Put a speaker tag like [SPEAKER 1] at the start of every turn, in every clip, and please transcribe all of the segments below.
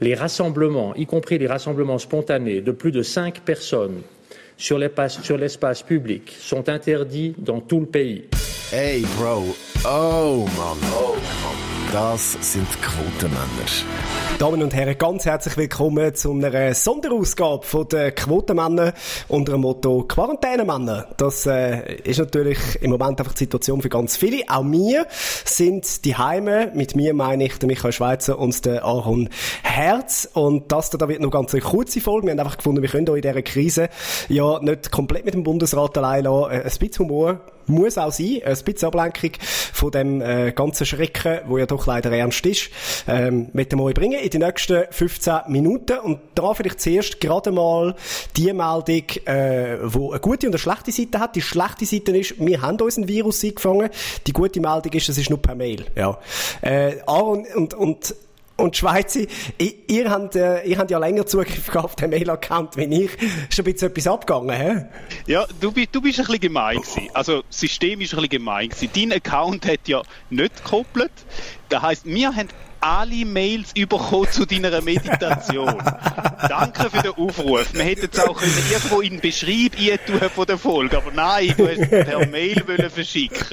[SPEAKER 1] Les rassemblements, y compris les rassemblements spontanés de plus de cinq personnes sur l'espace public, sont interdits dans tout le pays.
[SPEAKER 2] Hey, Bro. Oh, Mann. Oh.
[SPEAKER 3] Damen und Herren, ganz herzlich willkommen zu einer Sonderausgabe von der Quotenmänner unter dem Motto Quarantänenmänner. Das äh, ist natürlich im Moment einfach die Situation für ganz viele. Auch wir sind die Heime. Mit mir meine ich der Michael Schweizer und der Aaron Herz. Und das da wird noch ganz eine kurze Folge. Wir haben einfach gefunden, wir können euch in dieser Krise ja nicht komplett mit dem Bundesrat allein lassen. Äh, ein bisschen Humor muss auch sein, ein bisschen Ablenkung von dem äh, ganzen Schrecken, wo ja doch leider ernst ist, ähm, mit dem bringen in den nächsten 15 Minuten. Und da vielleicht zuerst gerade mal die Meldung, äh, wo eine gute und eine schlechte Seite hat. Die schlechte Seite ist, wir haben uns ein Virus eingefangen. Die gute Meldung ist, es ist nur per Mail. Ja. Äh, und, und, und und Schweizer, ihr, habt, äh, ihr habt ja länger Zugriff auf den Mail-Account wie ich. Ist ein bisschen etwas abgegangen, hä?
[SPEAKER 4] Ja, du, du bist ein bisschen gemein gewesen. Also, das System ist ein bisschen gemein gewesen. Dein Account hat ja nicht gekoppelt. Das heisst, wir haben alle Mails bekommen zu deiner Meditation. Danke für den Aufruf. Wir hätten es auch irgendwo in den Beschreib tun von der Folge, aber nein, du hast per Mail verschicken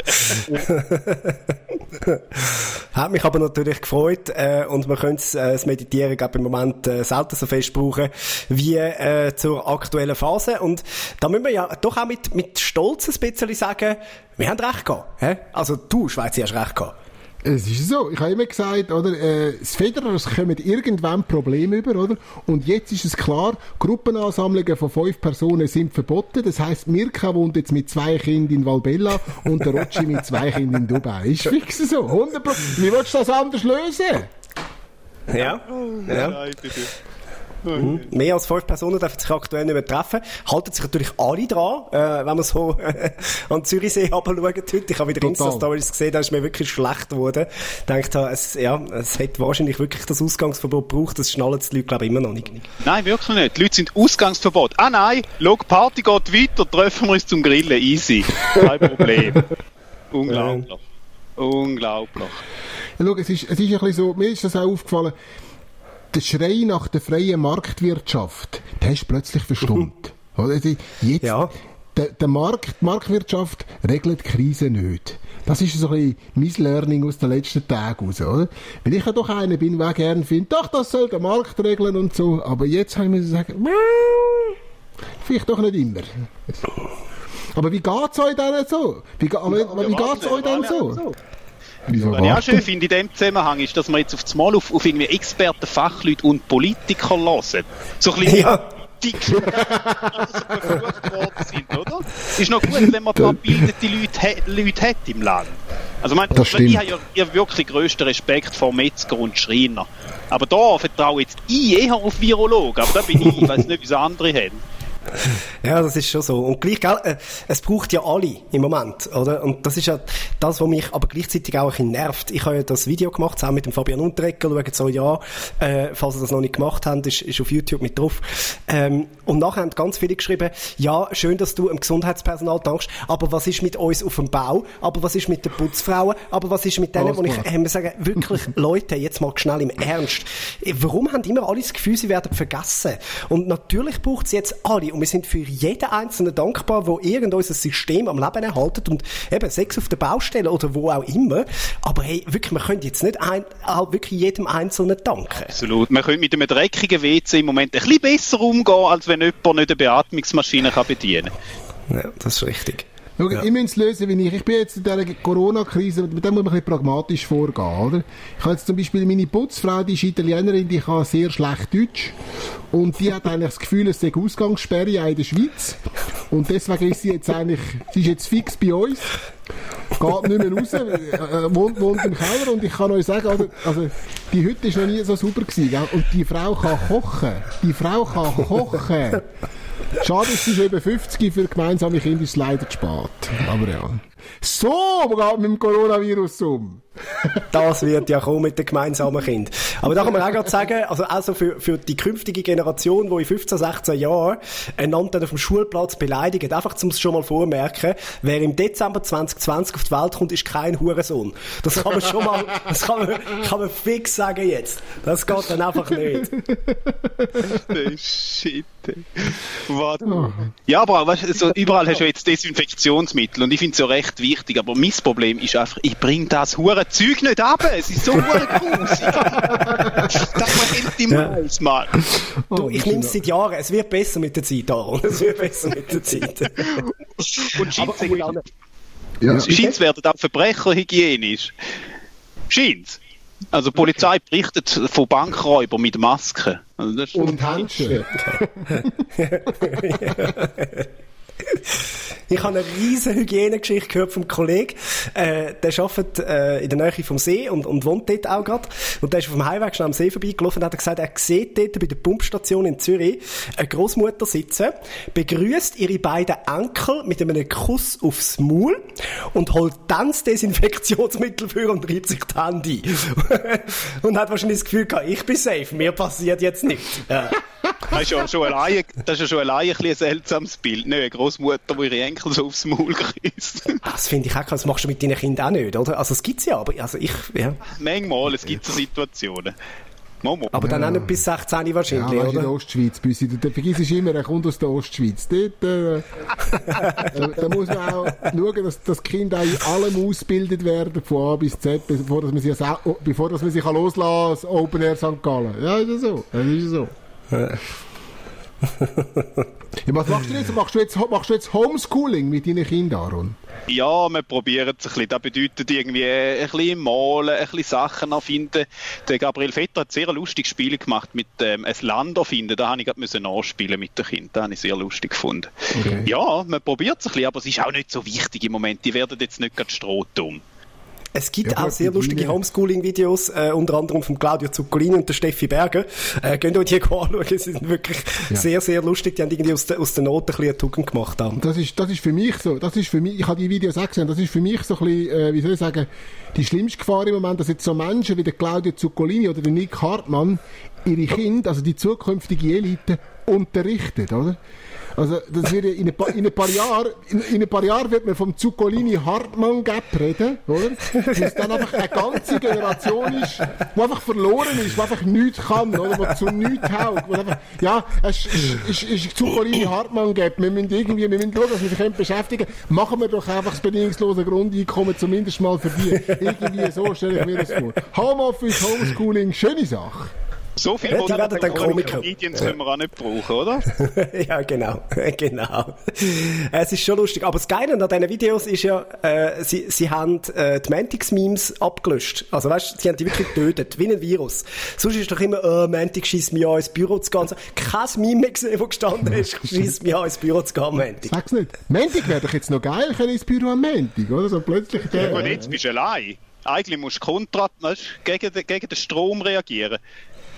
[SPEAKER 3] Hat mich aber natürlich gefreut äh, und wir können äh, das Meditieren glaub, im Moment äh, selten so fest brauchen wie äh, zur aktuellen Phase und da müssen wir ja doch auch mit, mit Stolz ein bisschen sagen, wir haben recht gehabt. Hä? Also du, Schweizer, hast recht gehabt.
[SPEAKER 5] Es ist so. Ich habe immer gesagt, oder, äh, das Federers kommen irgendwann Probleme über, oder? Und jetzt ist es klar, Gruppenansammlungen von fünf Personen sind verboten. Das heisst, Mirka wohnt jetzt mit zwei Kindern in Valbella und der Rotschi mit zwei Kindern in Dubai. Ist fix so. 100%. Wie willst du das anders lösen?
[SPEAKER 3] Ja. ja. ja. Mhm. Mehr als fünf Personen dürfen sich aktuell nicht mehr treffen. Halten sich natürlich alle dran, äh, wenn man so äh, an Zürichsee schaut heute. Ich habe wieder Insta-Stories gesehen, da ist mir wirklich schlecht geworden. Ich denke, es, ja, es hätte wahrscheinlich wirklich das Ausgangsverbot gebraucht. Das schnallen die Leute, glaube ich, immer noch nicht.
[SPEAKER 4] Nein, wirklich nicht. Die Leute sind Ausgangsverbot. Ah nein, Log Party geht weiter, treffen wir uns zum Grillen. Easy. Kein Problem. Unglaublich. Unglaublich.
[SPEAKER 5] Ja, schau, es ist, es ist ein bisschen so, mir ist das auch aufgefallen, der Schrei nach der freien Marktwirtschaft, der ist plötzlich verstummt. Oder? Jetzt, ja. der, der Markt, die Marktwirtschaft regelt die Krise nicht. Das ist so ein bisschen mein Learning aus den letzten Tagen raus, oder? Weil ich ja doch einer bin, der gerne findet, doch, das soll der Markt regeln und so. Aber jetzt habe ich mir sagen, vielleicht doch nicht immer. Aber wie geht's euch denn so? Wie, aber, ja, wie geht's euch denn so?
[SPEAKER 4] Was ich auch schön finde in dem Zusammenhang ist, dass wir jetzt auf das Mal auf, auf irgendwie Experten, Fachleute und Politiker hören. So ein bisschen ja. dick sind, oder? Ist noch gut, wenn man ein paar bildete Leute, Leute hat im Land. Also, mein, ich habe ja, ja wirklich grössten Respekt vor Metzger und Schreiner. Aber da vertraue ich jetzt ich eher auf Virologen. Aber da bin ich, ich weiß nicht, wie es andere haben.
[SPEAKER 3] Ja, das ist schon so. Und gleich, gell, äh, es braucht ja alle im Moment, oder? Und das ist ja das, was mich aber gleichzeitig auch ein bisschen nervt. Ich habe ja das Video gemacht, zusammen mit dem Fabian Unterrecker, schaut so, ja, äh, falls ihr das noch nicht gemacht habt, ist, ist auf YouTube mit drauf. Ähm, und nachher haben ganz viele geschrieben, ja, schön, dass du im Gesundheitspersonal dankst, aber was ist mit uns auf dem Bau? Aber was ist mit den Putzfrauen? Aber was ist mit denen, wo ich, äh, sagen, wirklich, Leute, jetzt mal schnell im Ernst. Warum haben immer alle das Gefühl, sie werden vergessen? Und natürlich braucht es jetzt alle und wir sind für jeden Einzelnen dankbar, wo irgendein System am Leben erhaltet und eben Sex auf der Baustelle oder wo auch immer. Aber hey, wirklich, man könnte jetzt nicht ein, halt wirklich jedem Einzelnen danken.
[SPEAKER 4] Absolut. Man könnte mit einem dreckigen WC im Moment ein bisschen besser umgehen, als wenn jemand nicht eine Beatmungsmaschine kann bedienen
[SPEAKER 3] kann. Ja, das ist richtig.
[SPEAKER 5] Schau, ja. ich muss es lösen, wie ich. Ich bin jetzt in dieser Corona-Krise, mit dem muss man ein bisschen pragmatisch vorgehen, oder? Ich habe jetzt zum Beispiel meine Putzfrau, die ist Italienerin, die kann sehr schlecht Deutsch. Und die hat eigentlich das Gefühl, es sei Ausgangssperre auch in der Schweiz. Und deswegen ist sie jetzt eigentlich, sie ist jetzt fix bei uns. Geht nicht mehr raus, äh, äh, wohnt, wohnt im Keller und ich kann euch sagen, also, also die Hütte ist noch nie so super gewesen, gell? Und die Frau kann kochen. Die Frau kann kochen. Schade, es ist eben 50, für gemeinsame Kinder ist es leider spät. Aber ja. So geht mit dem Coronavirus um.
[SPEAKER 3] das wird ja kommen mit den gemeinsamen Kind. Aber da kann man auch gerade sagen, also also für, für die künftige Generation, die in 15, 16 Jahren einander auf dem Schulplatz beleidigt, einfach zum schon mal vormerken, wer im Dezember 2020 auf die Welt kommt, ist kein Hurensohn. Das kann man schon mal, das kann man, kann man fix sagen jetzt. Das geht dann einfach nicht.
[SPEAKER 4] Shit. Warte. Ja, aber weißt, so, überall hast du jetzt Desinfektionsmittel und ich finde es ja recht wichtig, aber mein Problem ist einfach, ich bringe das hure Zeug nicht ab. Es ist so hure grusig. das man endlich mal. mal.
[SPEAKER 3] Du, ich nehme es seit Jahren. Es wird besser mit der Zeit, Aaron. Es wird besser mit der Zeit.
[SPEAKER 4] und Scheins ja. Scheins werden auch Verbrecher hygienisch. Scheins. Also die Polizei berichtet von Bankräubern mit Masken.
[SPEAKER 5] Also und Handschuhe.
[SPEAKER 3] Ich habe eine riesige Hygienegeschichte gehört vom Kollegen. Äh, der arbeitet äh, in der Nähe vom See und, und wohnt dort auch gerade. Und der ist auf dem Highway schnell am See vorbeigelaufen und hat gesagt, er sieht dort bei der Pumpstation in Zürich eine Großmutter sitzen, begrüßt ihre beiden Enkel mit einem Kuss aufs Maul und holt dann das Desinfektionsmittel für und reibt sich die Hände ein. und hat wahrscheinlich das Gefühl gehabt, ich bin safe, mir passiert jetzt nichts. Ja.
[SPEAKER 4] Das ist ja schon allein, das ist ja schon allein ein, ein seltsames Bild. Nicht eine Großmutter, die ihre Enkel so aufs Maul küsst.
[SPEAKER 3] Ah, das finde ich auch, das machst du mit deinen Kindern auch nicht, oder? Also, es gibt es ja, aber also ich, ja.
[SPEAKER 4] Manchmal, es gibt so Situationen.
[SPEAKER 3] Momo. Aber dann ja. auch nicht bis 16 wahrscheinlich, ja,
[SPEAKER 5] oder? in der Ostschweiz, Büssi. Du vergisst immer, er kommt aus der Ostschweiz. Dort, äh, da, da, muss man auch schauen, dass das Kind auch in allem ausgebildet werden, von A bis Z, bevor dass man sich, bevor dass man sich loslassen kann, Open Air St. Gallen. Ja, ist so. Das ist so ja, was machst du jetzt? Machst du jetzt, machst du jetzt Homeschooling mit deinen Kindern, Aaron?
[SPEAKER 4] Ja, wir probieren es ein bisschen. Das bedeutet irgendwie äh, ein bisschen malen, ein bisschen Sachen erfinden. Der Gabriel Vetter hat sehr lustiges Spiel gemacht mit ähm, ein Land erfinden. Da habe ich gerade nachspielen mit den Kindern. Das habe ich sehr lustig gefunden. Okay. Ja, man probiert es ein bisschen, aber es ist auch nicht so wichtig im Moment. Die werden jetzt nicht gerade strohdumm.
[SPEAKER 3] Es gibt ja, auch sehr lustige Homeschooling-Videos, äh, unter anderem von Claudio Zuccolini und der Steffi Berger. Äh, könnt ihr euch die anschauen, sie sind wirklich ja. sehr, sehr lustig. Die haben irgendwie aus der, aus der Not ein bisschen Tugend gemacht. Haben.
[SPEAKER 5] Das ist, das ist für mich so, das ist für mich, ich habe die Videos auch gesehen, das ist für mich so ein bisschen, äh, wie soll ich sagen, die schlimmste Gefahr im Moment, dass jetzt so Menschen wie der Claudio Zuccolini oder der Nick Hartmann ihre Kinder, also die zukünftige Elite, unterrichten, oder? Also, das wird in, ein paar, in ein paar Jahren, in, in, ein paar Jahren wird man vom Zuccolini Hartmann Gap reden, oder? Dass dann einfach eine ganze Generation ist, die einfach verloren ist, die einfach nichts kann, oder? Die zu nichts taugt. Einfach, ja, es ist, ist, ist Zuccolini Hartmann Gap. Wir müssen irgendwie, wir müssen schauen, dass wir sich beschäftigen. Machen wir doch einfach das bedingungslose Grundeinkommen zumindest mal für die. Irgendwie so stelle ich mir das vor. Homeoffice, Homeschooling, schöne Sache.
[SPEAKER 4] So viel ja,
[SPEAKER 3] werden dann Komiker.
[SPEAKER 4] Comedians können wir auch nicht brauchen, oder?
[SPEAKER 3] ja, genau. genau. Es ist schon lustig. Aber das Geile an diesen Videos ist ja, äh, sie, sie haben äh, die Mantix-Memes abgelöscht. Also weißt, sie haben die wirklich getötet, wie ein Virus. Sonst ist doch immer, äh, Mantix schießt mich an ins Büro zu gehen. Kein Meme mehr gesehen, wo gestanden ist, schießt mich an ins Büro zu gehen, Mantix.
[SPEAKER 5] Sag's nicht. Mantix wäre doch jetzt noch geil, können ins Büro am Mantix, oder? So plötzlich.
[SPEAKER 4] Ja, und jetzt bist du allein. Eigentlich musst du kontra, gegen, den, gegen den Strom reagieren.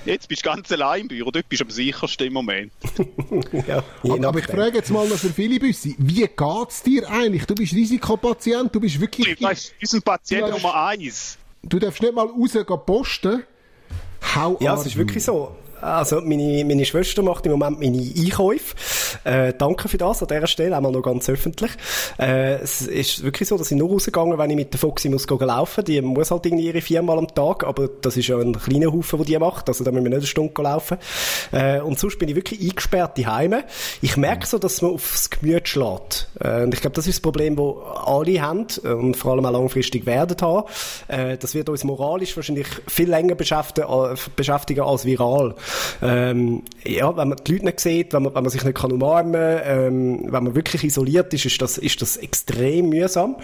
[SPEAKER 4] Jetzt bist du ganz allein im Büro, dort bist du am sichersten im Moment.
[SPEAKER 5] ja, aber, aber ich frage jetzt mal noch für viele Büsse, wie geht's dir eigentlich? Du bist Risikopatient, du bist wirklich...
[SPEAKER 4] Du bist unser Patient Nummer eins.
[SPEAKER 5] Du darfst nicht mal raus posten.
[SPEAKER 3] How ja, es ist wirklich so. Also meine, meine Schwester macht im Moment meine Einkäufe. Äh, danke für das an dieser Stelle, einmal noch ganz öffentlich. Äh, es ist wirklich so, dass ich nur rausgegangen wenn ich mit der Foxy muss laufen. Die muss halt irgendwie ihre viermal am Tag, aber das ist ja ein kleiner Haufen, der die macht, also da müssen wir nicht eine Stunde laufen. Äh, und sonst bin ich wirklich eingesperrt daheim. Ich merke so, dass man aufs Gemüt schlägt. Äh, und ich glaube, das ist das Problem, das alle haben und vor allem auch langfristig werden haben. Äh, das wird uns moralisch wahrscheinlich viel länger beschäftigen, äh, beschäftigen als viral. Ähm, ja, wenn man die Leute nicht sieht, wenn man, wenn man sich nicht kann umarmen kann, ähm, wenn man wirklich isoliert ist, ist das, ist das extrem mühsam.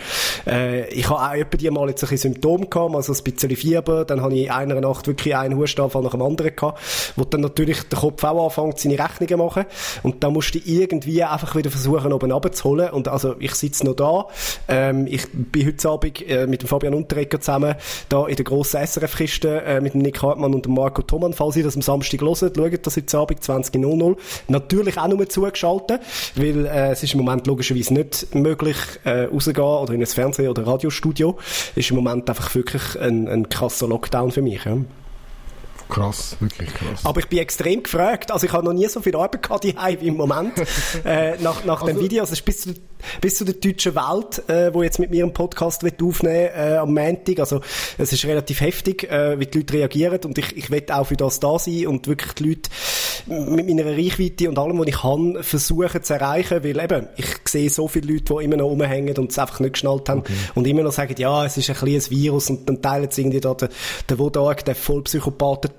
[SPEAKER 3] Äh, ich habe auch etwa die mal jetzt ein Symptome gehabt, also ein bisschen Fieber, dann habe ich in einer Nacht wirklich einen Hustanfall nach dem anderen gehabt, wo dann natürlich der Kopf auch anfängt, seine Rechnungen zu machen. Und dann musst du irgendwie einfach wieder versuchen, oben runterzuholen. Und also ich sitze noch da, ähm, ich bin heute Abend äh, mit dem Fabian Unterreger zusammen da in der grossen SRF-Kiste äh, mit dem Nick Hartmann und dem Marco Thomann, falls ihr das am Samstag hören, schaut das jetzt Abend 20.00. Natürlich auch nur zugeschaltet, weil äh, es ist im Moment logischerweise nicht möglich, äh, rauszugehen oder in ein Fernseh- oder Radiostudio. Ist im Moment einfach wirklich ein, ein krasser Lockdown für mich. Ja.
[SPEAKER 5] Krass, wirklich krass.
[SPEAKER 3] Aber ich bin extrem gefragt. Also ich habe noch nie so viel Arbeit gehabt wie im Moment. äh, nach nach also, dem Video. Also es ist bis zu, bis zu der deutschen Welt, äh, wo jetzt mit mir einen Podcast wird aufnehmen äh, am Montag. Also es ist relativ heftig, äh, wie die Leute reagieren. Und ich, ich will auch für das da sein und wirklich die Leute mit meiner Reichweite und allem, was ich kann, versuchen zu erreichen. Weil eben, ich sehe so viele Leute, die immer noch rumhängen und es einfach nicht geschnallt haben okay. und immer noch sagen, ja, es ist ein kleines Virus und dann teilen sie irgendwie da den, den Wodag, der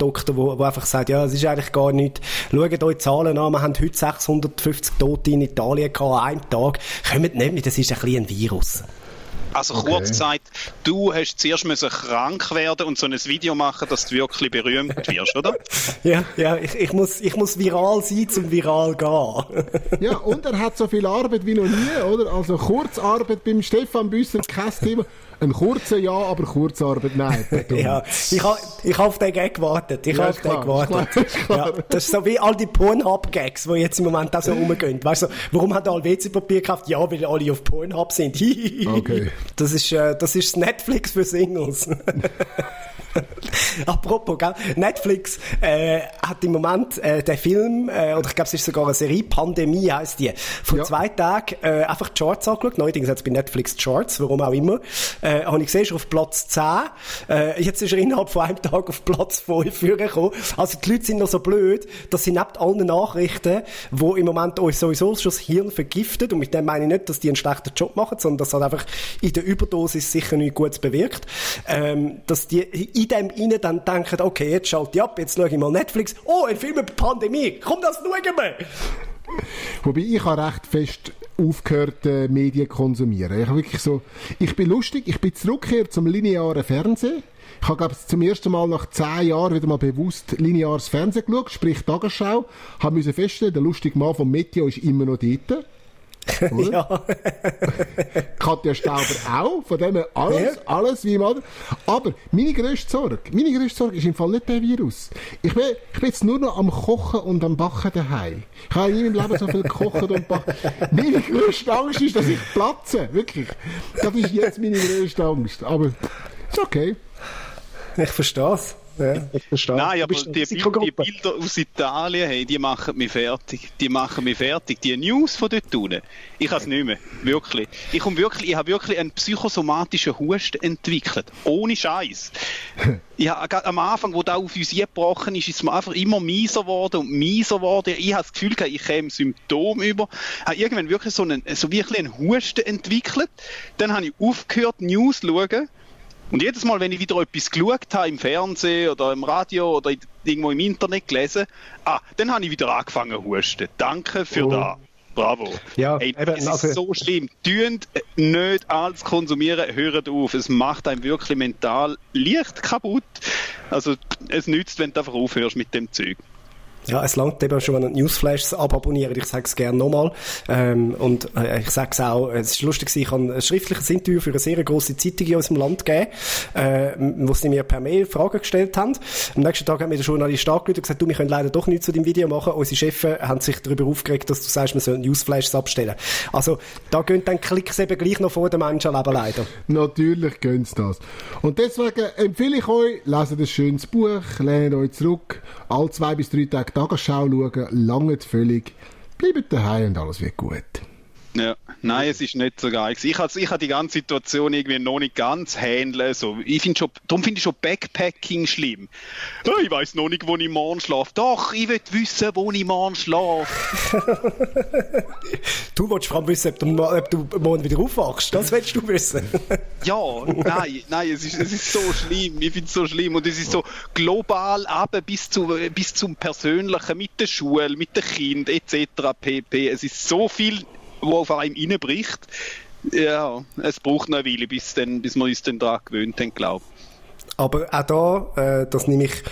[SPEAKER 3] Vollpsychopathen-Doktor, wo, wo einfach sagt, ja, es ist eigentlich gar nichts. Schaut euch Zahlen an, wir haben heute 650 Tote in Italien gehabt, an einem Tag. Kommt nicht mit, das ist ein kleines Virus.
[SPEAKER 4] Also okay. kurz gesagt, du hast zuerst müssen krank werden und so ein Video machen, dass du wirklich berühmt wirst, oder?
[SPEAKER 3] ja, ja, ich, ich, muss, ich muss viral sein, zum viral gehen.
[SPEAKER 5] ja, und er hat so viel Arbeit wie noch nie, oder? Also Kurzarbeit beim Stefan Büsser, kein Thema. Ein kurzer Ja, aber Kurzarbeit nein.
[SPEAKER 3] ja, ich habe ich hab auf den Gag gewartet. Ich ja, habe auf den gewartet. Ja, das ist so wie all die Pornhub-Gags, die jetzt im Moment auch so rumgehen. Weißt du, warum hat alle WC-Papier gekauft? Ja, weil alle auf Pornhub sind. okay. Das ist, äh, das ist Netflix für Singles. Apropos, gell? Netflix äh, hat im Moment äh, den Film, äh, oder ich glaube, es ist sogar eine Serie, Pandemie heißt die, vor ja. zwei Tagen äh, einfach die Charts angeschaut. Neuerdings hat es bei Netflix Charts, warum auch immer. Äh, habe ich gesehen, ist auf Platz 10. Äh, jetzt ist er innerhalb von einem Tag auf Platz 5 gekommen. Also die Leute sind noch so blöd, dass sie neben allen Nachrichten, die im Moment uns sowieso schon das Hirn vergiftet, und mit dem meine ich nicht, dass die einen schlechten Job machen, sondern dass halt einfach in der Überdosis sicher nichts Gutes bewirkt, ähm, dass die in dem innen dann denken, okay, jetzt schalte ich ab, jetzt schaue ich mal Netflix. Oh, ein Film über Pandemie. Komm, das schauen wir.
[SPEAKER 5] Wobei ich habe recht fest aufgehört, äh, Medien konsumieren. Ich wirklich so, ich bin lustig, ich bin zurückgekehrt zum linearen Fernsehen. Ich habe, glaube zum ersten Mal nach zehn Jahren wieder mal bewusst lineares Fernsehen geschaut, sprich Tagesschau. Habe müssen feststellen, der lustige Mann vom Meteo ist immer noch dort. Ja. Katja Stauber auch, von dem her alles, ja. alles wie immer. Aber meine grösste Sorge, meine grösste Sorge ist im Fall nicht der Virus. Ich bin, ich bin jetzt nur noch am Kochen und am Backen daheim. Ich habe nie in meinem Leben so viel gekocht und backen. Meine grösste Angst ist, dass ich platze. Wirklich. Das ist jetzt meine grösste Angst. Aber ist okay.
[SPEAKER 3] Ich verstehe es. Ja,
[SPEAKER 4] Nein, aber die, die, Bilder aus Italien, hey, die machen mich fertig. Die machen mich fertig. Die News von dort unten, ich kann es nicht mehr. Wirklich. Ich, wirklich, ich habe wirklich einen psychosomatischen Husten entwickelt. Ohne Scheiß. ja, am Anfang, wo da auf uns gebrochen ist, ist es mir einfach immer mieser geworden und mieser geworden. Ich habe das Gefühl, ich käme Symptome über. Ich habe irgendwann wirklich so einen, so wirklich einen Husten entwickelt. Dann habe ich aufgehört, News zu schauen und jedes Mal, wenn ich wieder etwas geschaut habe, im Fernsehen oder im Radio oder irgendwo im Internet gelesen, ah, dann habe ich wieder angefangen zu husten. Danke für oh. das. Bravo. Ja, Ey, eben, es also, ist so schlimm. Tönt nicht alles konsumieren, hört auf. Es macht einem wirklich mental leicht kaputt. Also, es nützt, wenn du einfach aufhörst mit dem Zeug.
[SPEAKER 3] Ja, es langt eben schon, wenn ihr Newsflashes ababonniert. Ich sage es gerne nochmal. Ähm, und äh, ich sage es auch, es ist lustig, ich habe ein schriftliches Interview für eine sehr grosse Zeitung in unserem Land gegeben, äh, wo sie mir per Mail Fragen gestellt haben. Am nächsten Tag hat mir der Journalist angerufen und gesagt, du, wir können leider doch nichts zu dem Video machen. Unsere Chefs haben sich darüber aufgeregt, dass du sagst, wir sollen Newsflashes abstellen. Also, da gehen dann Klicks eben gleich noch vor den Menschenleben leider.
[SPEAKER 5] Natürlich gehen sie das. Und deswegen empfehle ich euch, leset ein schönes Buch, lehnt euch zurück, alle zwei bis drei Tage Tagesschau schauen, lange völlig. Bleibt daheim und alles wird gut.
[SPEAKER 4] Ja, nein, es ist nicht so geil. Ich habe ich hab die ganze Situation irgendwie noch nicht ganz handeln. So. Ich find schon, darum finde ich schon Backpacking schlimm. Oh, ich weiß noch nicht, wo ich morgen schlafe. Doch, ich will wissen, wo ich morgen schlafe.
[SPEAKER 3] du willst vor allem wissen, ob du, ob du morgen wieder aufwachst. Das willst du wissen.
[SPEAKER 4] ja, nein, nein, es ist, es ist so schlimm. Ich finde es so schlimm. Und es ist so global ab bis, zu, bis zum Persönlichen mit der Schule, mit den Kindern etc. pp. Es ist so viel wo auf einem reinbricht. Ja, es braucht noch eine Weile, bis, dann, bis wir uns dann daran gewöhnt haben, glaube
[SPEAKER 3] aber auch da, äh, das nehme ich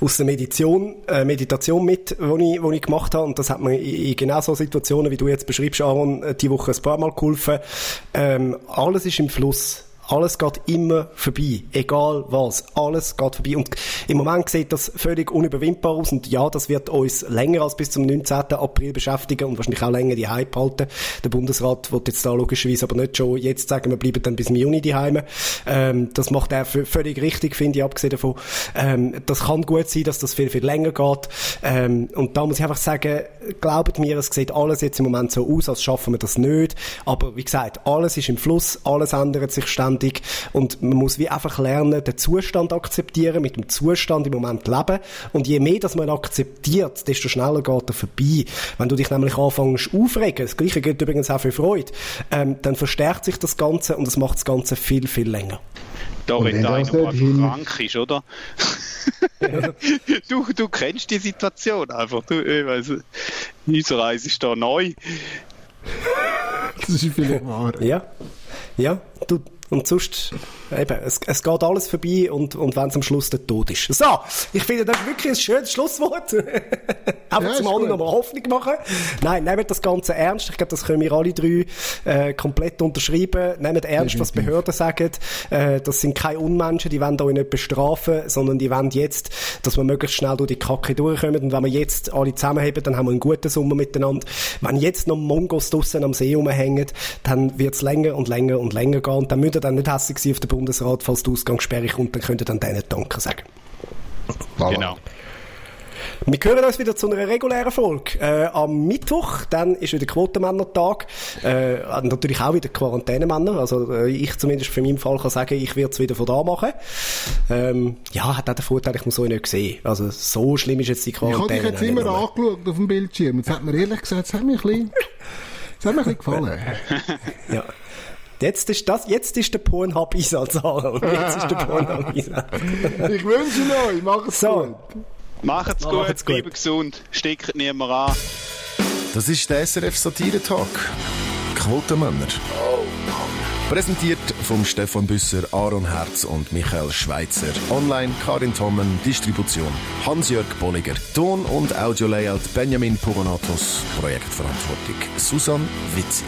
[SPEAKER 3] aus der Meditation, äh, Meditation mit, die ich, wo ich gemacht habe. Und das hat mir in, in genau so Situationen, wie du jetzt beschreibst, Aaron, äh, die Woche ein paar Mal geholfen. Ähm, alles ist im Fluss Alles geht immer vorbei. Egal was. Alles geht vorbei. Und im Moment sieht das völlig unüberwindbar aus. Und ja, das wird uns länger als bis zum 19. April beschäftigen und wahrscheinlich auch länger die Hype halten. Der Bundesrat wird jetzt da logischerweise aber nicht schon jetzt sagen, wir bleiben dann bis im Juni die ähm, Das macht er völlig richtig, finde ich, abgesehen davon. Ähm, das kann gut sein, dass das viel, viel länger geht. Ähm, und da muss ich einfach sagen, glaubt mir, es sieht alles jetzt im Moment so aus, als schaffen wir das nicht. Aber wie gesagt, alles ist im Fluss, alles ändert sich ständig und man muss wie einfach lernen, den Zustand akzeptieren, mit dem Zustand im Moment leben. Und je mehr das man akzeptiert, desto schneller geht er vorbei. Wenn du dich nämlich anfängst aufregen, das Gleiche gilt übrigens auch für Freude, ähm, dann verstärkt sich das Ganze und es macht das Ganze viel, viel länger.
[SPEAKER 4] Da, wenn da einer mal krank ist, oder? du, du kennst die Situation einfach. Du, ich weiss, unser Eis ist da neu.
[SPEAKER 5] Das ist vielleicht wahr.
[SPEAKER 3] Ja. Ja, du, und sonst, eben, es, es geht alles vorbei und, und wenn es am Schluss der Tod ist. So, ich finde das wirklich ein schönes Schlusswort. Einfach ja, zum anderen nochmal Hoffnung machen. Nein, nehmt das Ganze ernst. Ich glaube, das können wir alle drei äh, komplett unterschreiben. Nehmt ernst, was Behörden sagen. Äh, das sind keine Unmenschen, die wollen euch nicht bestrafen, sondern die wollen jetzt, dass wir möglichst schnell durch die Kacke durchkommen. Und wenn wir jetzt alle zusammenheben, dann haben wir einen guten Sommer miteinander. Wenn jetzt noch Mongos draussen am See rumhängen, dann wird es länger und länger und länger gehen. Und dann müsst ihr dann nicht hässlich sein auf den Bundesrat, falls die Ausgangssperre kommt, dann könnt ihr dann denen Danke sagen.
[SPEAKER 4] Voilà. Genau.
[SPEAKER 3] Wir hören uns wieder zu einer regulären Folge. Äh, am Mittwoch, dann ist wieder Quotenmänner-Tag. Äh, natürlich auch wieder Quarantänemänner. Also äh, ich zumindest für meinen Fall kann sagen, ich werde es wieder von da machen. Ähm, ja, hat auch den Vorteil, ich muss euch nicht sehen. Also so schlimm ist jetzt die Quarantäne.
[SPEAKER 5] Ich habe dich jetzt immer angeschaut auf dem Bildschirm. Jetzt hat mir ehrlich gesagt, es hat mir ein bisschen, es hat mir ein bisschen gefallen.
[SPEAKER 3] ja. Jetzt ist das, jetzt ist der Pornhub-Einsatz, Jetzt ist der Pornhub-Einsatz.
[SPEAKER 5] ich wünsche euch, macht's so. gut.
[SPEAKER 4] Macht's gut, Macht's gut. bleibt gesund, steckt niemand an.
[SPEAKER 2] Das ist der SRF Satire-Talk. Quotenmänner. Präsentiert vom Stefan Büsser, Aaron Herz und Michael Schweitzer. Online Karin Tommen, Distribution Hans-Jörg Bolliger. Ton- und Audio-Layout Benjamin Pogonatos. Projektverantwortung Susan Witzig.